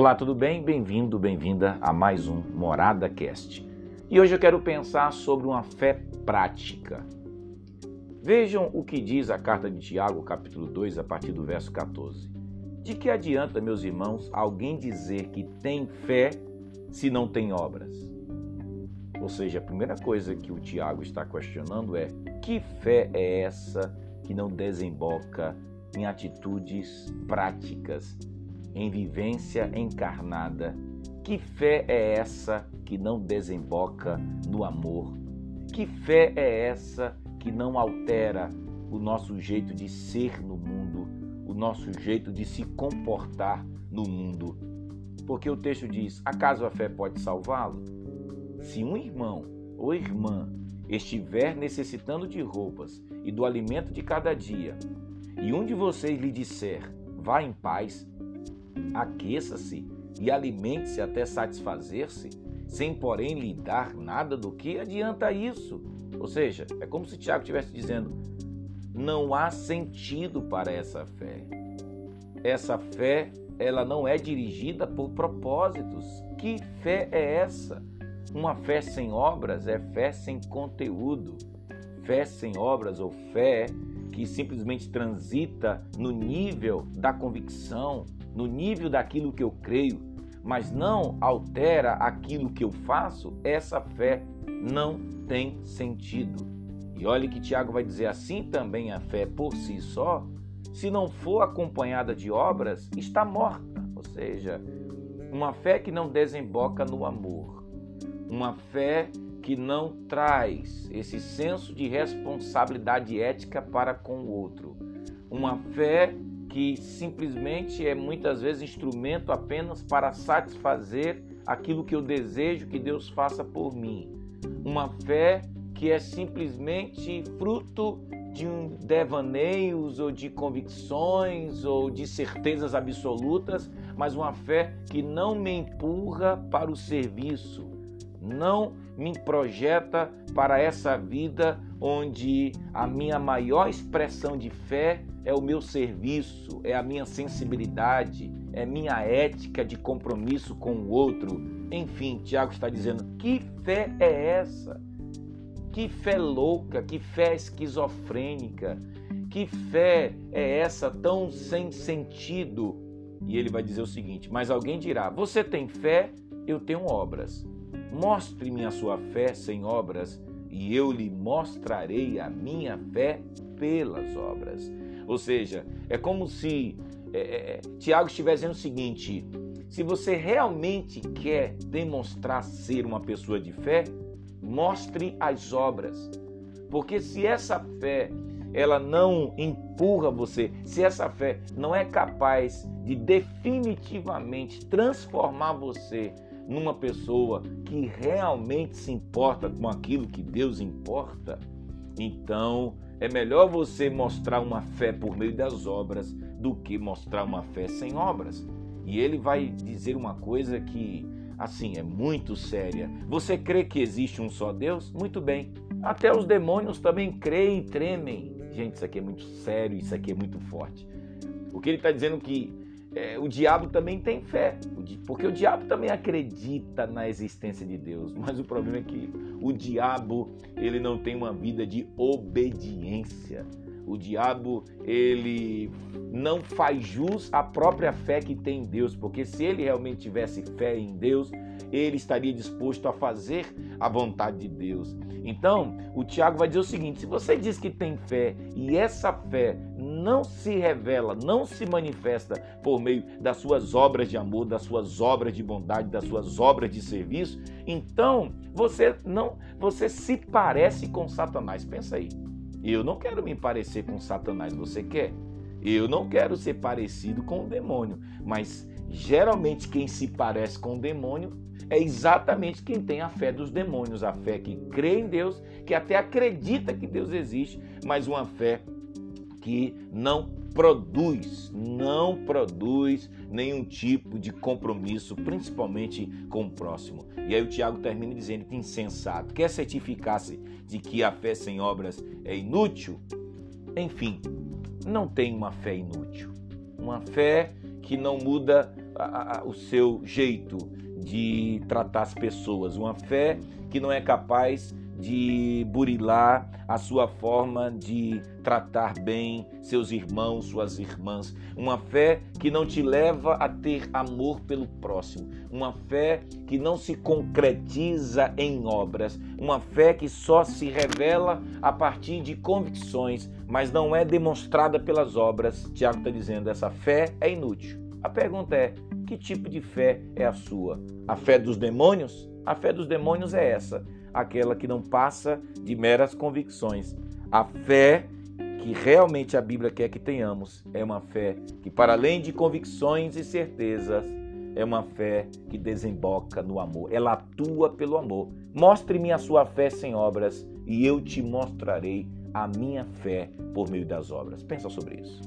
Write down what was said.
Olá, tudo bem? Bem-vindo, bem-vinda a mais um Morada Cast. E hoje eu quero pensar sobre uma fé prática. Vejam o que diz a carta de Tiago, capítulo 2, a partir do verso 14. De que adianta, meus irmãos, alguém dizer que tem fé se não tem obras? Ou seja, a primeira coisa que o Tiago está questionando é: que fé é essa que não desemboca em atitudes práticas em vivência encarnada. Que fé é essa que não desemboca no amor? Que fé é essa que não altera o nosso jeito de ser no mundo, o nosso jeito de se comportar no mundo? Porque o texto diz: acaso a fé pode salvá-lo? Se um irmão ou irmã estiver necessitando de roupas e do alimento de cada dia, e um de vocês lhe disser: vá em paz, aqueça-se e alimente-se até satisfazer-se, sem porém lhe dar nada do que adianta isso. Ou seja, é como se Tiago estivesse dizendo: não há sentido para essa fé. Essa fé, ela não é dirigida por propósitos. Que fé é essa? Uma fé sem obras é fé sem conteúdo. Fé sem obras ou fé que simplesmente transita no nível da convicção, no nível daquilo que eu creio, mas não altera aquilo que eu faço, essa fé não tem sentido. E olhe que Tiago vai dizer assim também a fé por si só, se não for acompanhada de obras, está morta. Ou seja, uma fé que não desemboca no amor, uma fé que não traz esse senso de responsabilidade ética para com o outro, uma fé que simplesmente é muitas vezes instrumento apenas para satisfazer aquilo que eu desejo que Deus faça por mim. Uma fé que é simplesmente fruto de um devaneios ou de convicções ou de certezas absolutas, mas uma fé que não me empurra para o serviço, não me projeta para essa vida onde a minha maior expressão de fé é o meu serviço, é a minha sensibilidade, é minha ética de compromisso com o outro. Enfim, Tiago está dizendo: que fé é essa? Que fé louca, que fé esquizofrênica, que fé é essa tão sem sentido? E ele vai dizer o seguinte: Mas alguém dirá: Você tem fé, eu tenho obras. Mostre-me a sua fé sem obras, e eu lhe mostrarei a minha fé pelas obras. Ou seja, é como se é, é, é, Tiago estivesse dizendo o seguinte: se você realmente quer demonstrar ser uma pessoa de fé, mostre as obras. Porque se essa fé ela não empurra você, se essa fé não é capaz de definitivamente transformar você numa pessoa que realmente se importa com aquilo que Deus importa, então é melhor você mostrar uma fé por meio das obras do que mostrar uma fé sem obras. E ele vai dizer uma coisa que, assim, é muito séria. Você crê que existe um só Deus? Muito bem. Até os demônios também creem e tremem. Gente, isso aqui é muito sério, isso aqui é muito forte. Porque ele está dizendo que é, o diabo também tem fé, porque o diabo também acredita na existência de Deus, mas o problema é que o diabo ele não tem uma vida de obediência. O diabo ele não faz jus à própria fé que tem em Deus, porque se ele realmente tivesse fé em Deus, ele estaria disposto a fazer a vontade de Deus. Então, o Tiago vai dizer o seguinte: se você diz que tem fé e essa fé não se revela, não se manifesta por meio das suas obras de amor, das suas obras de bondade, das suas obras de serviço, então você não, você se parece com Satanás. Pensa aí. Eu não quero me parecer com Satanás, você quer? Eu não quero ser parecido com o demônio, mas geralmente quem se parece com o demônio é exatamente quem tem a fé dos demônios, a fé que crê em Deus, que até acredita que Deus existe, mas uma fé que não produz, não produz nenhum tipo de compromisso, principalmente com o próximo. E aí o Tiago termina dizendo que insensato, quer certificar-se de que a fé sem obras é inútil? Enfim, não tem uma fé inútil. Uma fé que não muda a, a, o seu jeito de tratar as pessoas, uma fé que não é capaz de burilar a sua forma de tratar bem seus irmãos, suas irmãs. Uma fé que não te leva a ter amor pelo próximo. Uma fé que não se concretiza em obras. Uma fé que só se revela a partir de convicções, mas não é demonstrada pelas obras. Tiago está dizendo: essa fé é inútil. A pergunta é: que tipo de fé é a sua? A fé dos demônios? A fé dos demônios é essa aquela que não passa de meras convicções. A fé que realmente a Bíblia quer que tenhamos é uma fé que, para além de convicções e certezas, é uma fé que desemboca no amor. Ela atua pelo amor. Mostre-me a sua fé sem obras e eu te mostrarei a minha fé por meio das obras. Pensa sobre isso.